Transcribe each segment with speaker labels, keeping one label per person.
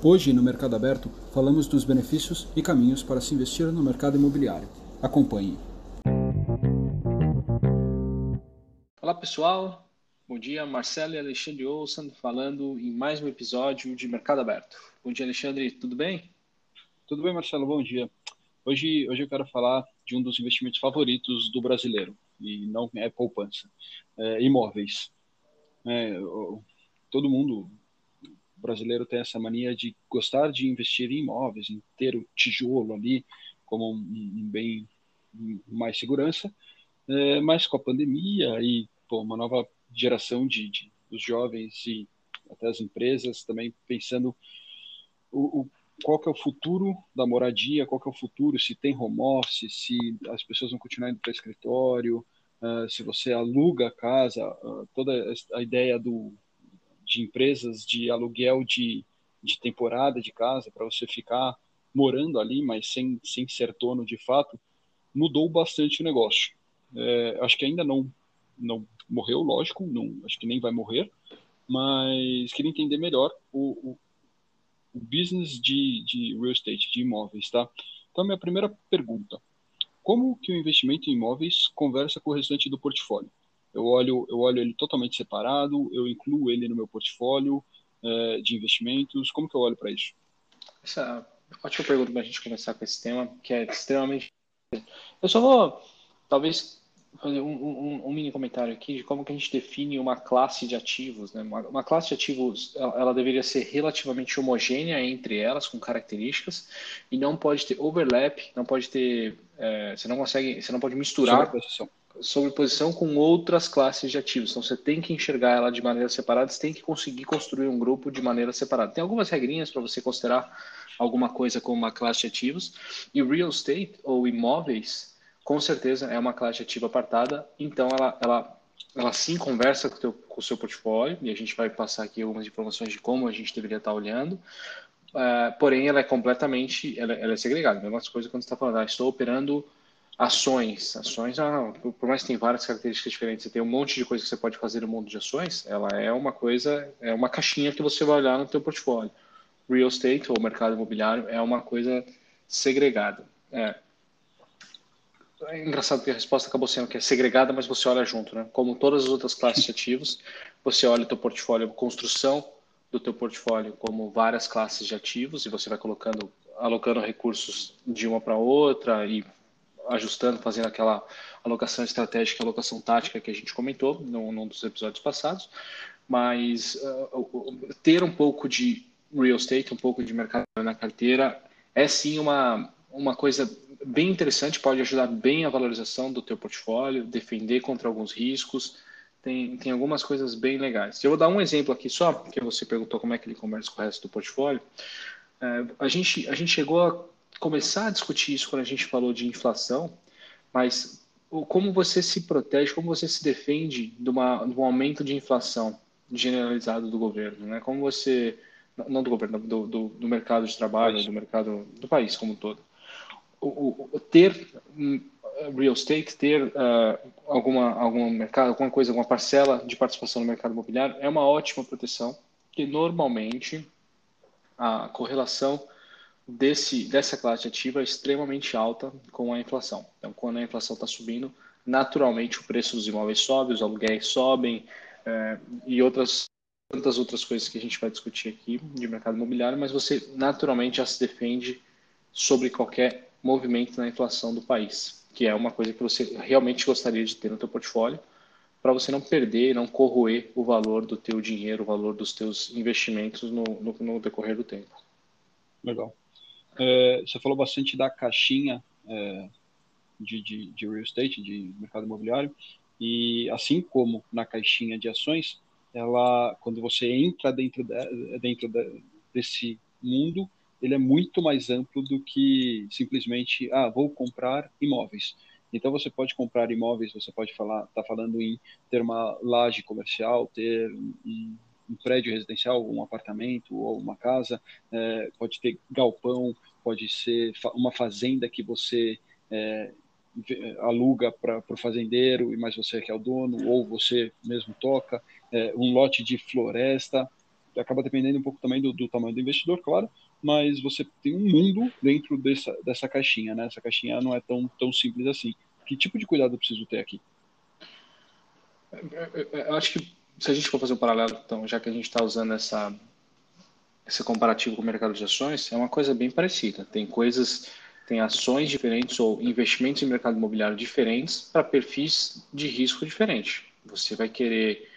Speaker 1: Hoje, no Mercado Aberto, falamos dos benefícios e caminhos para se investir no mercado imobiliário. Acompanhe.
Speaker 2: Olá pessoal, bom dia. Marcelo e Alexandre Olsen falando em mais um episódio de Mercado Aberto. Bom dia, Alexandre, tudo bem?
Speaker 3: Tudo bem, Marcelo, bom dia. Hoje, hoje eu quero falar de um dos investimentos favoritos do brasileiro, e não é poupança, é imóveis. É, todo mundo o brasileiro tem essa mania de gostar de investir em imóveis, em ter o tijolo ali como um, um bem mais segurança, é, mas com a pandemia e pô, uma nova geração de, de dos jovens e até as empresas também pensando o, o, qual que é o futuro da moradia, qual que é o futuro, se tem home office, se as pessoas vão continuar indo para escritório, uh, se você aluga a casa, uh, toda a ideia do de empresas de aluguel de, de temporada de casa para você ficar morando ali, mas sem, sem ser dono de fato, mudou bastante o negócio. É, acho que ainda não, não morreu, lógico, não, acho que nem vai morrer, mas queria entender melhor o, o, o business de, de real estate, de imóveis, tá? Então, minha primeira pergunta, como que o investimento em imóveis conversa com o restante do portfólio? Eu olho, eu olho ele totalmente separado, eu incluo ele no meu portfólio é, de investimentos. Como que eu olho para isso?
Speaker 2: Essa ótima pergunta para a gente começar com esse tema, que é extremamente. Eu só vou, talvez, fazer um, um, um, mini comentário aqui de como que a gente define uma classe de ativos. Né? Uma, uma, classe de ativos, ela, ela, deveria ser relativamente homogênea entre elas, com características, e não pode ter overlap, não pode ter, é, você não consegue, você não pode misturar sobreposição com outras classes de ativos. Então você tem que enxergar ela de maneira separada, você tem que conseguir construir um grupo de maneira separada. Tem algumas regrinhas para você considerar alguma coisa como uma classe de ativos. E real estate ou imóveis, com certeza é uma classe de ativo apartada, então ela, ela, ela sim conversa com teu, com o seu portfólio, e a gente vai passar aqui algumas informações de como a gente deveria estar olhando. Uh, porém, ela é completamente ela, ela é segregada. A mesma coisa quando você está falando, ah, estou operando Ações. Ações, ah, por mais que tenha várias características diferentes, você tem um monte de coisa que você pode fazer no mundo de ações, ela é uma coisa, é uma caixinha que você vai olhar no teu portfólio. Real estate, ou mercado imobiliário, é uma coisa segregada. É. é engraçado que a resposta acabou sendo que é segregada, mas você olha junto, né? Como todas as outras classes de ativos, você olha o teu portfólio, construção do teu portfólio como várias classes de ativos e você vai colocando, alocando recursos de uma para outra e ajustando, fazendo aquela alocação estratégica, alocação tática que a gente comentou num, num dos episódios passados, mas uh, ter um pouco de real estate, um pouco de mercado na carteira é sim uma, uma coisa bem interessante, pode ajudar bem a valorização do teu portfólio, defender contra alguns riscos, tem, tem algumas coisas bem legais. Eu vou dar um exemplo aqui só, porque você perguntou como é que ele conversa com o resto do portfólio. Uh, a, gente, a gente chegou a começar a discutir isso quando a gente falou de inflação, mas como você se protege, como você se defende de, uma, de um aumento de inflação generalizado do governo, né? Como você, não do governo, do, do, do mercado de trabalho, do mercado do país como um todo. O, o, ter hum, real estate, ter uh, alguma, algum mercado, alguma coisa, alguma parcela de participação no mercado imobiliário é uma ótima proteção, que normalmente a correlação desse, dessa classe ativa é extremamente alta com a inflação. Então, quando a inflação está subindo, naturalmente o preço dos imóveis sobe, os aluguéis sobem é, e outras tantas outras coisas que a gente vai discutir aqui de mercado imobiliário, mas você naturalmente já se defende sobre qualquer movimento na inflação do país, que é uma coisa que você realmente gostaria de ter no teu portfólio, para você não perder, não corroer o valor do teu dinheiro, o valor dos teus investimentos no, no, no decorrer do tempo.
Speaker 3: Legal. É, você falou bastante da caixinha é, de, de, de, real estate, de mercado imobiliário, e assim como na caixinha de ações, ela, quando você entra dentro, de, dentro de, desse mundo, ele é muito mais amplo do que simplesmente, ah, vou comprar imóveis. Então você pode comprar imóveis, você pode falar, tá falando em ter uma laje comercial, ter um, um prédio residencial, um apartamento ou uma casa, é, pode ter galpão, pode ser uma fazenda que você é, aluga para o fazendeiro, mas você é que é o dono, ou você mesmo toca, é, um lote de floresta. acaba dependendo um pouco também do, do, tamanho do investidor, claro, mas você tem um mundo dentro dessa, dessa caixinha, né? Essa caixinha não é tão, tão simples assim. Que tipo de cuidado eu preciso ter aqui?
Speaker 2: Eu acho que se a gente for fazer um paralelo, então, já que a gente está usando essa, esse comparativo com o mercado de ações, é uma coisa bem parecida. Tem coisas, tem ações diferentes ou investimentos em mercado imobiliário diferentes para perfis de risco diferentes. Você vai querer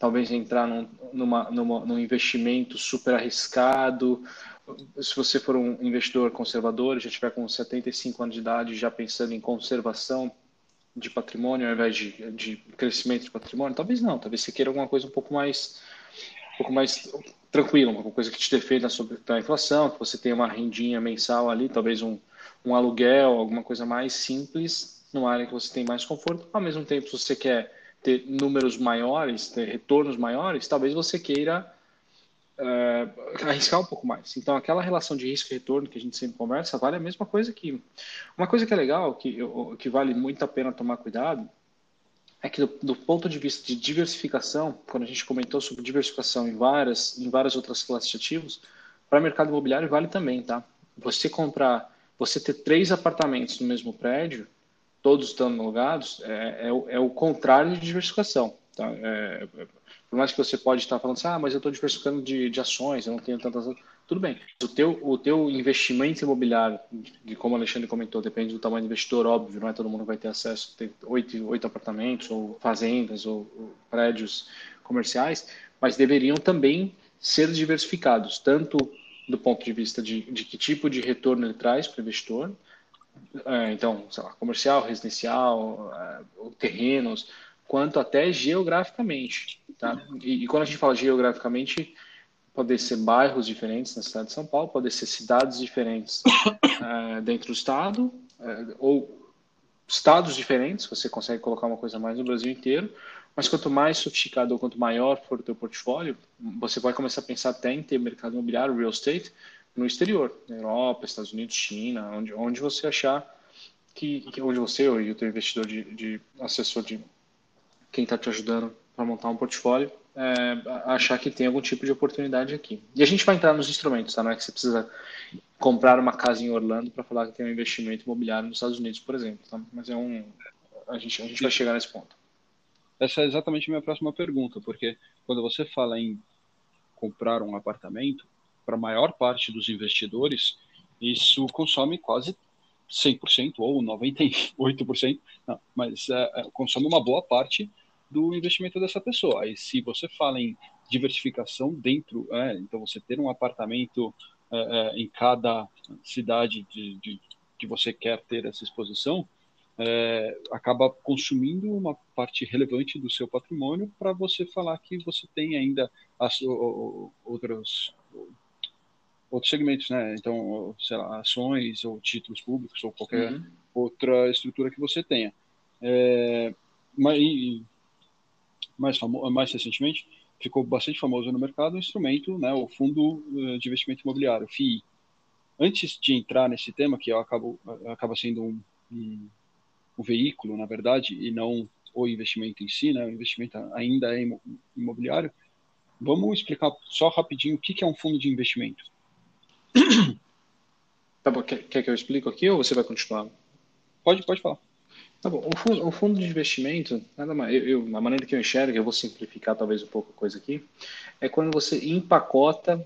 Speaker 2: talvez entrar num, numa, numa, num investimento super arriscado. Se você for um investidor conservador, já tiver com 75 anos de idade, já pensando em conservação de patrimônio ao invés de, de crescimento de patrimônio, talvez não. Talvez você queira alguma coisa um pouco mais, um pouco mais tranquila, uma coisa que te defenda sobre a inflação, que você tenha uma rendinha mensal ali, talvez um, um aluguel, alguma coisa mais simples, numa área que você tem mais conforto. Ao mesmo tempo, se você quer ter números maiores, ter retornos maiores, talvez você queira uh, arriscar um pouco mais. Então, aquela relação de risco e retorno que a gente sempre conversa, vale a mesma coisa que. Uma coisa que é legal, que, que vale muito a pena tomar cuidado, é que do, do, ponto de vista de diversificação, quando a gente comentou sobre diversificação em várias, em várias outras classes de ativos, para mercado imobiliário vale também, tá? Você comprar, você ter três apartamentos no mesmo prédio, todos estando alugados, é, é, é o contrário de diversificação. Tá? É, é, por mais que você pode estar falando assim, ah, mas eu estou diversificando de, de ações, eu não tenho tantas... Tudo bem. O teu, o teu investimento imobiliário, de como o Alexandre comentou, depende do tamanho do investidor, óbvio, não é todo mundo vai ter acesso, tem oito, oito apartamentos, ou fazendas, ou, ou prédios comerciais, mas deveriam também ser diversificados, tanto do ponto de vista de, de que tipo de retorno ele traz para o investidor, é, então, sei lá, comercial, residencial, é, terrenos, quanto até geograficamente. Tá? E, e, quando a gente fala geograficamente, pode ser bairros diferentes na cidade de São Paulo, pode ser cidades diferentes é, dentro do estado, é, ou estados diferentes, você consegue colocar uma coisa mais no Brasil inteiro, mas quanto mais sofisticado ou quanto maior for o teu portfólio, você vai começar a pensar até em ter mercado imobiliário, real estate, no exterior, na Europa, Estados Unidos, China, onde, onde você achar que, que onde você ou o teu investidor de, de assessor de quem está te ajudando para montar um portfólio, é, achar que tem algum tipo de oportunidade aqui. E a gente vai entrar nos instrumentos, tá? Não é que você precisa comprar uma casa em Orlando para falar que tem um investimento imobiliário nos Estados Unidos, por exemplo. Tá? Mas é um, a gente, a gente vai chegar nesse ponto.
Speaker 3: Essa é exatamente a minha próxima pergunta, porque quando você fala em comprar um apartamento, para a maior parte dos investidores, isso consome quase 100% ou 98%, não, mas é, é, consome uma boa parte do investimento dessa pessoa. Aí, se você fala em diversificação dentro, é, então você ter um apartamento é, é em cada cidade de, de, que você quer ter essa exposição, é, acaba consumindo uma parte relevante do seu patrimônio para você falar que você tem ainda as, outras outros segmentos, né? Então, sei lá, ações ou títulos públicos ou qualquer uhum. outra estrutura que você tenha. É, mas, mais, famo, mais recentemente, ficou bastante famoso no mercado o instrumento, né, o Fundo eh, de Investimento Imobiliário, FII. Antes de entrar nesse tema, que acabo, acaba sendo um, um, um veículo, na verdade, e não o investimento em si, né, o investimento ainda é imobiliário, vamos explicar só rapidinho o que é um fundo de investimento.
Speaker 2: Tá bom, quer, quer, que eu explique aqui ou você vai continuar?
Speaker 3: Pode, pode falar.
Speaker 2: Tá bom, o fundo, o fundo de investimento, nada mais, eu, eu, na maneira que eu enxergo, eu vou simplificar talvez um pouco a coisa aqui, é quando você empacota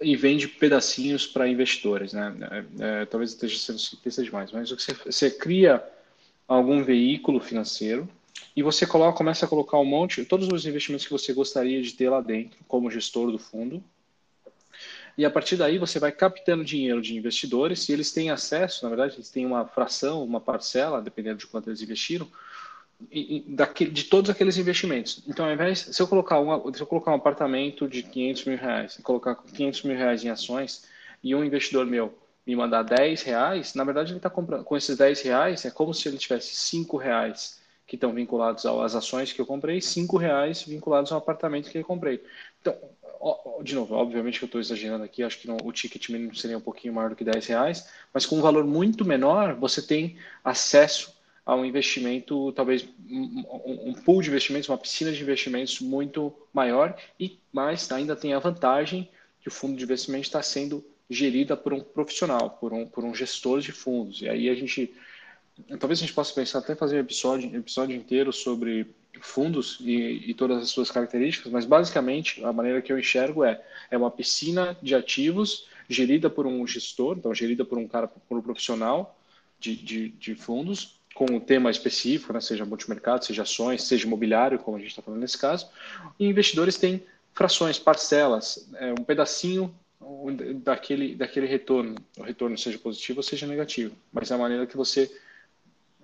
Speaker 2: e vende pedacinhos para investidores, né? É, é, talvez esteja sendo simplista demais, mas você, você cria algum veículo financeiro e você coloca, começa a colocar um monte, todos os investimentos que você gostaria de ter lá dentro, como gestor do fundo, e a partir daí você vai captando dinheiro de investidores e eles têm acesso, na verdade, eles têm uma fração, uma parcela, dependendo de quanto eles investiram, de todos aqueles investimentos. Então, ao invés, se eu colocar, uma, se eu colocar um apartamento de 500 mil reais, colocar 500 mil reais em ações e um investidor meu me mandar 10 reais, na verdade ele está comprando, com esses 10 reais, é como se ele tivesse 5 reais que estão vinculados às ações que eu comprei, 5 reais vinculados ao apartamento que eu comprei. Então, de novo, obviamente que eu estou exagerando aqui, acho que não, o ticket mínimo seria um pouquinho maior do que 10 reais, mas com um valor muito menor, você tem acesso a um investimento, talvez um, um pool de investimentos, uma piscina de investimentos muito maior e mais ainda tem a vantagem que o fundo de investimento está sendo gerida por um profissional, por um, por um gestor de fundos. E aí a gente, talvez a gente possa pensar até fazer um episódio, episódio inteiro sobre fundos e, e, todas as suas características, mas basicamente a maneira que eu enxergo é é uma piscina de ativos gerida por um gestor, então gerida por um cara, por um profissional de, de, de fundos com um tema específico, né, seja multimercado, seja ações, seja imobiliário, como a gente está falando nesse caso, e investidores têm frações, parcelas, é, um pedacinho daquele, daquele retorno, o retorno seja positivo ou seja negativo, mas é a maneira que você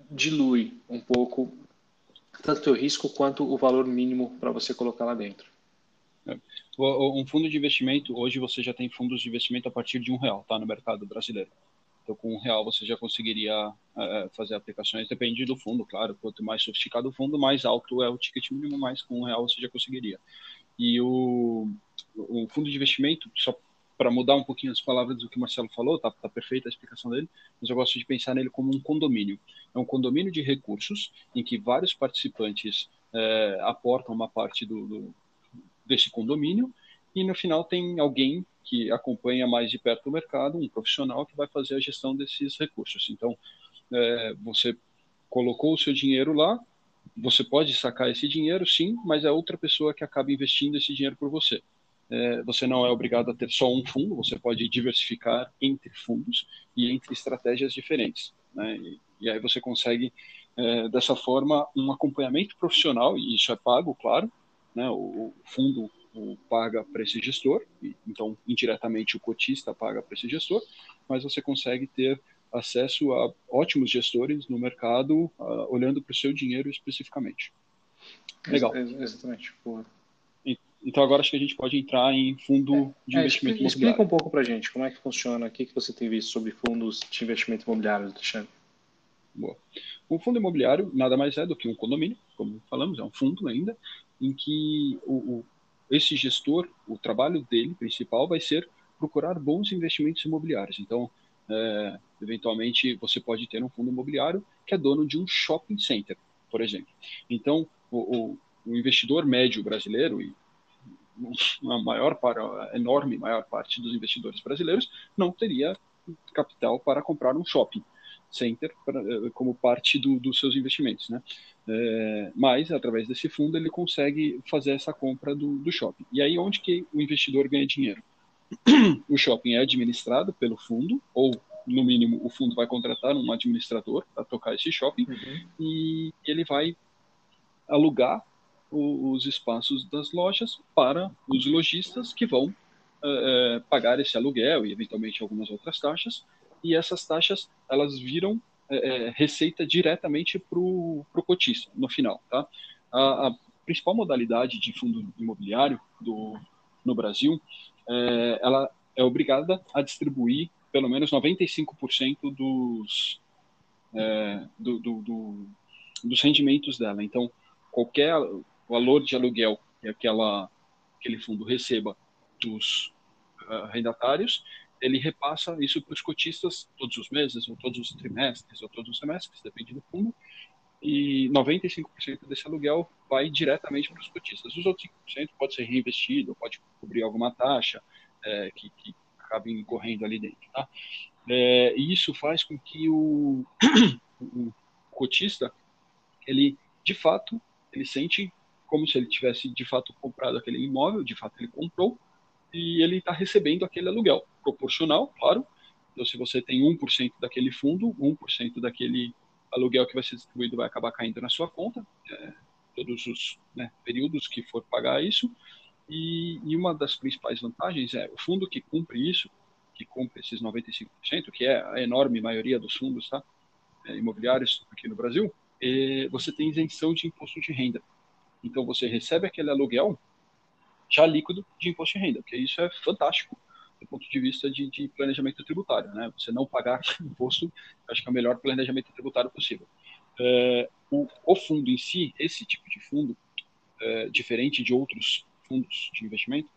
Speaker 2: dilui um pouco tanto o risco quanto o valor mínimo para você colocar lá dentro.
Speaker 3: É. Um fundo de investimento, hoje você já tem fundos de investimento a partir de um real, tá, no mercado brasileiro. Então, com um real você já conseguiria é, fazer aplicações, depende do fundo, claro. Quanto mais sofisticado o fundo, mais alto é o ticket mínimo, mais com um real você já conseguiria. E o, o fundo de investimento, só para mudar um pouquinho as palavras do que o Marcelo falou, tá, tá perfeita a explicação dele, mas eu gosto de pensar nele como um condomínio. É um condomínio de recursos em que vários participantes é, aportam uma parte do, do, desse condomínio e no final tem alguém que acompanha mais de perto o mercado, um profissional que vai fazer a gestão desses recursos. Então, é, você colocou o seu dinheiro lá, você pode sacar esse dinheiro, sim, mas é outra pessoa que acaba investindo esse dinheiro por você. É, você não é obrigado a ter só um fundo, você pode diversificar entre fundos e entre estratégias diferentes. Né? E, e, aí você consegue, é, dessa forma, um acompanhamento profissional, e isso é pago, claro, né? o, o fundo o, paga para esse gestor, e, então indiretamente o cotista paga para esse gestor, mas você consegue ter acesso a ótimos gestores no mercado, uh, olhando para o seu dinheiro especificamente. Legal.
Speaker 2: Ex exatamente. Boa.
Speaker 3: Então agora acho que a gente pode entrar em fundo de é, investimento explica,
Speaker 2: imobiliário. Explica um pouco para a gente como é que funciona, o que, que você tem visto sobre fundos de investimento imobiliário, Alexandre.
Speaker 3: Boa. Um fundo imobiliário nada mais é do que um condomínio, como falamos, é um fundo ainda, em que o, o, esse gestor, o trabalho dele principal vai ser procurar bons investimentos imobiliários. Então, é, eventualmente, você pode ter um fundo imobiliário que é dono de um shopping center, por exemplo. Então, o, o, o investidor médio brasileiro, e a maior a enorme maior parte dos investidores brasileiros não teria capital para comprar um shopping center para, eh, como parte do, dos seus investimentos, né? É, mas através desse fundo ele consegue fazer essa compra do, do shopping. E aí onde que o investidor ganha dinheiro? O shopping é administrado pelo fundo ou no mínimo o fundo vai contratar um administrador para tocar esse shopping uhum. e ele vai alugar os espaços das lojas para os lojistas que vão é, pagar esse aluguel e eventualmente algumas outras taxas. E essas taxas elas viram é, receita diretamente para o cotista no final tá? A, a, principal modalidade de fundo imobiliário do, no Brasil é, ela é obrigada a distribuir pelo menos 95% dos é, do, do, do, dos rendimentos dela. Então qualquer valor de aluguel que aquela, aquele fundo receba dos uh, rendatários, ele repassa isso para os cotistas todos os meses, ou todos os trimestres, ou todos os semestres, depende do fundo, e 95% desse aluguel vai diretamente para os cotistas. Os outros 5% pode ser reinvestido, pode cobrir alguma taxa é, que, que acabe incorrendo ali dentro. Tá? É, e isso faz com que o, o cotista, ele, de fato, ele sente como se ele tivesse de fato comprado aquele imóvel, de fato ele comprou, e ele está recebendo aquele aluguel, proporcional, claro. Então, se você tem 1% daquele fundo, 1% daquele aluguel que vai ser distribuído vai acabar caindo na sua conta, é, todos os né, períodos que for pagar isso. E, e, uma das principais vantagens é o fundo que cumpre isso, que cumpre esses 95%, que é a enorme maioria dos fundos tá, é, imobiliários aqui no Brasil, é, você tem isenção de imposto de renda. Então você recebe aquele aluguel já líquido de imposto de renda, porque isso é fantástico do ponto de vista de, de planejamento tributário, né? Você não pagar imposto, acho que é o melhor planejamento tributário possível. É, o, o, fundo em si, esse tipo de fundo, é, diferente de outros fundos de investimento,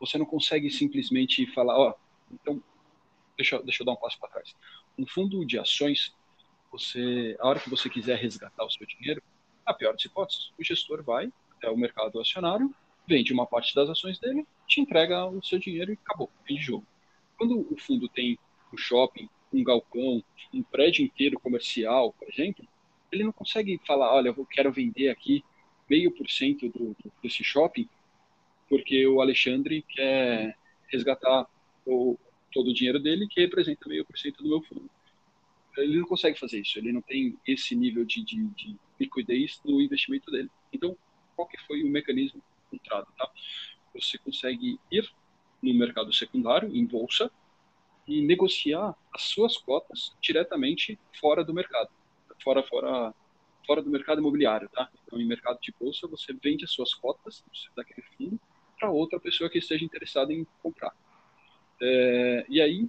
Speaker 3: você não consegue simplesmente falar, ó, então, deixa, deixa eu dar um passo para trás. Um fundo de ações, você, a hora que você quiser resgatar o seu dinheiro, a pior das hipóteses, o gestor vai até o mercado acionário, vende uma parte das ações dele, te entrega o seu dinheiro e acabou, fim de jogo. Quando o fundo tem um shopping, um galpão, um prédio inteiro comercial, por exemplo, ele não consegue falar, olha, eu quero vender aqui meio por cento desse shopping, porque o Alexandre quer resgatar o, todo o dinheiro dele, que representa meio por cento do meu fundo. Ele não consegue fazer isso, ele não tem esse nível de, de, de liquidez no investimento dele. Então, qual que foi o mecanismo encontrado? Tá? Você consegue ir no mercado secundário, em bolsa, e negociar as suas cotas diretamente fora do mercado, fora fora fora do mercado imobiliário, tá? Então, em mercado de bolsa, você vende as suas cotas daquele fundo para outra pessoa que esteja interessada em comprar. É, e aí,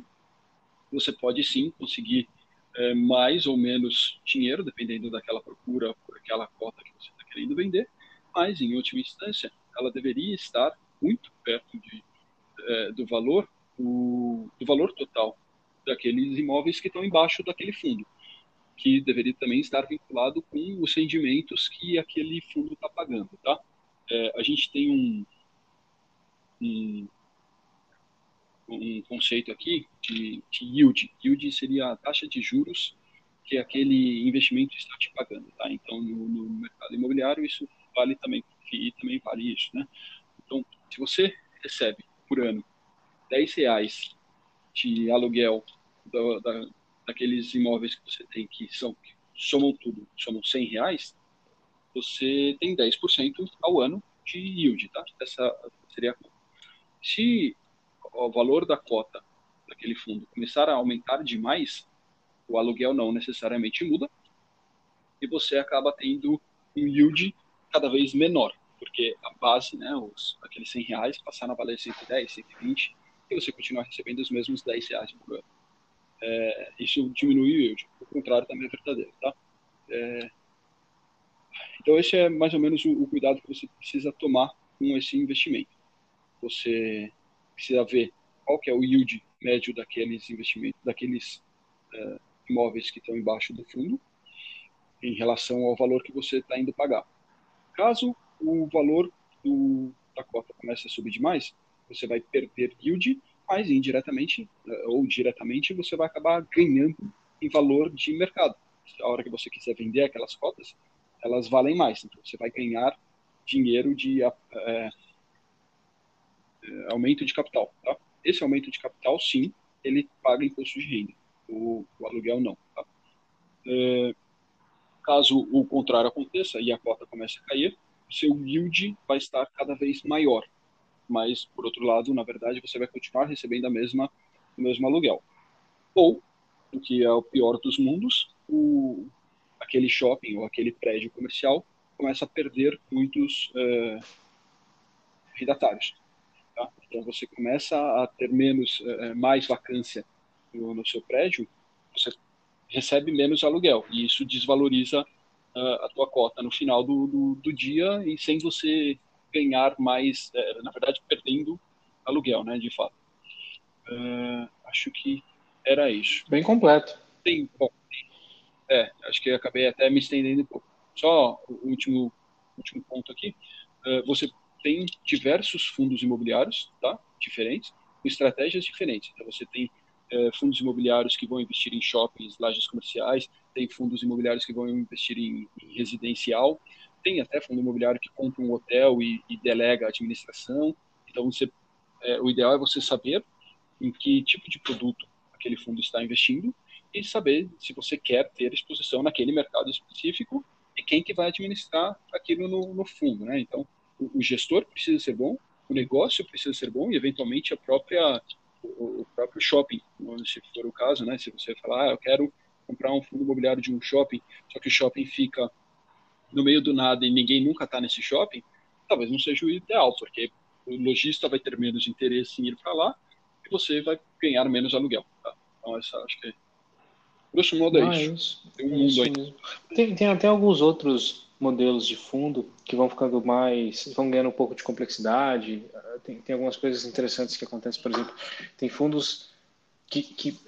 Speaker 3: você pode sim conseguir é, mais ou menos dinheiro, dependendo daquela procura por aquela cota que você está querendo vender, mas, em última instância, ela deveria estar muito perto de, é, do valor do, do valor total daqueles imóveis que estão embaixo daquele fundo, que deveria também estar vinculado com os rendimentos que aquele fundo está pagando, tá? É, a gente tem um, um, um conceito aqui de, de, yield. Yield seria a taxa de juros que aquele investimento está te pagando, tá? Então, no, no mercado imobiliário, isso vale também, e também vale isso, né? Então, se você recebe por ano 10 reais de aluguel da, da, daqueles imóveis que você tem que são que somam tudo, somam 100 reais, você tem 10% ao ano de yield, tá? Essa seria a Se o valor da cota daquele fundo começar a aumentar demais, o aluguel não necessariamente muda e você acaba tendo um yield cada vez menor, porque a base, né, os, aqueles 100 reais passaram a valer 110, 120 e você continuar recebendo os mesmos 10 reais por ano. É, isso diminui o yield. O contrário também é verdadeiro, tá? É, então esse é mais ou menos o, o, cuidado que você precisa tomar com esse investimento. Você precisa ver qual que é o yield médio daqueles investimentos, daqueles é, imóveis que estão embaixo do fundo, em relação ao valor que você está indo pagar. Caso o valor do, da cota comece a subir demais, você vai perder yield, mas indiretamente eh, ou diretamente você vai acabar ganhando em valor de mercado. A hora que você quiser vender aquelas cotas, elas valem mais. Então você vai ganhar dinheiro de é, aumento de capital. Tá? Esse aumento de capital, sim, ele paga imposto de renda. O, o aluguel não. Tá? É, caso o contrário aconteça e a cota comece a cair, seu yield vai estar cada vez maior mas por outro lado, na verdade, você vai continuar recebendo a mesma o mesmo aluguel. Ou, o que é o pior dos mundos, o, aquele shopping ou aquele prédio comercial começa a perder muitos é, redatários. Tá? Então você começa a ter menos, é, mais vacância no, no, seu prédio, você recebe menos aluguel e isso desvaloriza uh, a tua cota no final do, do, do dia e sem você ganhar mais, é, na verdade, perdendo aluguel, né, de fato. Uh, acho que era isso.
Speaker 2: Bem completo.
Speaker 3: Tem, bom, é, acho que acabei até me estendendo um pouco. Só o último, último ponto aqui. Uh, você tem diversos fundos imobiliários, tá, diferentes, com estratégias diferentes. Então, você tem uh, fundos imobiliários que vão investir em shoppings, lajes comerciais, tem fundos imobiliários que vão investir em, em residencial, tem até fundo imobiliário que compra um hotel e, e delega a administração. Então, você, é, o ideal é você saber em que tipo de produto aquele fundo está investindo e saber se você quer ter exposição naquele mercado específico e quem que vai administrar aquilo no, no fundo, né? Então, o, gestor precisa ser bom, o negócio precisa ser bom e, eventualmente, a própria o, o próprio shopping, se for o caso, né? Se você falar, ah, eu quero comprar um fundo imobiliário de um shopping, só que o shopping fica no meio do nada e ninguém nunca está nesse shopping, talvez não seja o ideal, porque o lojista vai ter menos interesse em ir para lá e você vai ganhar menos aluguel. Tá? Então, essa acho que grosso modo é ah, isso. isso. Tem um é mundo aí.
Speaker 2: Tem, tem até alguns outros modelos de fundo que vão ficando mais, vão ganhando um pouco de complexidade. Tem, tem algumas coisas interessantes que acontecem, por exemplo, tem fundos que, que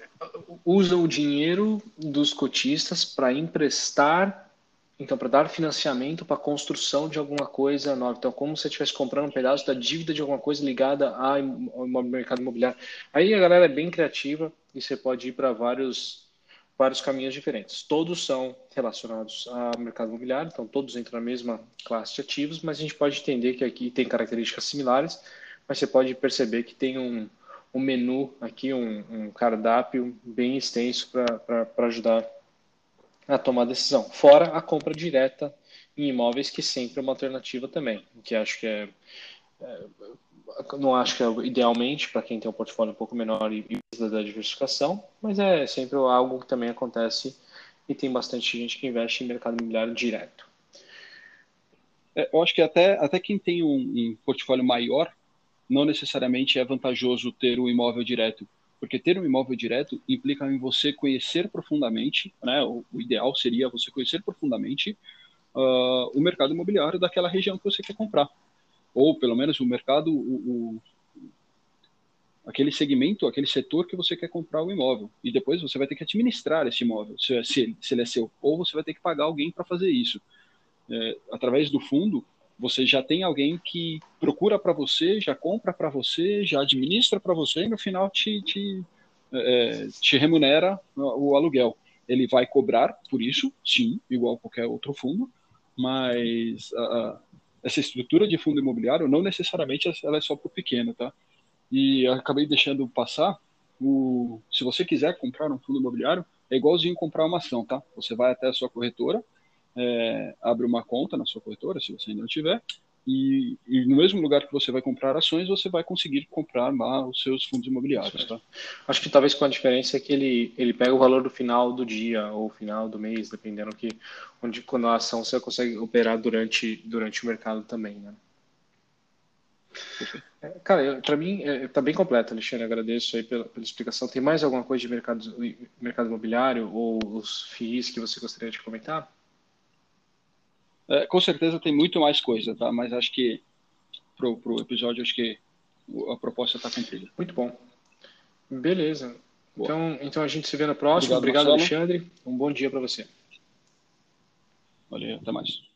Speaker 2: usam o dinheiro dos cotistas para emprestar então, para dar financiamento para a construção de alguma coisa nova. Então, como se você estivesse comprando um pedaço da dívida de alguma coisa ligada ao mercado imobiliário. Aí a galera é bem criativa e você pode ir para vários, vários caminhos diferentes. Todos são relacionados ao mercado imobiliário, então todos entram na mesma classe de ativos, mas a gente pode entender que aqui tem características similares, mas você pode perceber que tem um, um menu aqui, um, um cardápio bem extenso para ajudar a tomar decisão. Fora a compra direta em imóveis, que sempre é uma alternativa também, que acho que é, é não acho que é idealmente para quem tem um portfólio um pouco menor e precisa da diversificação, mas é sempre algo que também acontece e tem bastante gente que investe em mercado imobiliário direto.
Speaker 3: É, eu acho que até, até quem tem um, um portfólio maior, não necessariamente é vantajoso ter o imóvel direto, porque ter um imóvel direto implica em você conhecer profundamente, né? O, o ideal seria você conhecer profundamente uh, o mercado imobiliário daquela região que você quer comprar, ou pelo menos o mercado, o, o, aquele segmento, aquele setor que você quer comprar o imóvel. E depois você vai ter que administrar esse imóvel, se, se, se ele é seu, ou você vai ter que pagar alguém para fazer isso. É, através do fundo, você já tem alguém que procura para você, já compra para você, já administra para você e no final te, te, é, te remunera o aluguel. Ele vai cobrar por isso, sim, igual qualquer outro fundo, mas essa estrutura de fundo imobiliário não necessariamente ela é só para o pequeno, tá? E acabei deixando passar, o, se você quiser comprar um fundo imobiliário, é igualzinho comprar uma ação, tá? Você vai até a sua corretora, é, abre uma conta na sua corretora, se você ainda não tiver, e, e, no mesmo lugar que você vai comprar ações, você vai conseguir comprar lá os seus fundos imobiliários. Tá?
Speaker 2: Acho que talvez com a diferença é que ele, ele pega o valor do final do dia ou final do mês, dependendo que onde quando a ação você consegue operar durante, durante o mercado também, né? É, cara, para mim está é, bem completo, Alexandre. Agradeço aí pela, pela, explicação. Tem mais alguma coisa de mercado, mercado imobiliário ou os FIIs que você gostaria de comentar?
Speaker 3: É, com certeza tem muito mais coisa, tá? Mas acho que pro, pro episódio acho que a proposta está cumprida.
Speaker 2: Muito bom. Beleza. Então, então a gente se vê na próxima. Obrigado, Obrigado Alexandre. Um bom dia para você.
Speaker 3: Valeu, até mais.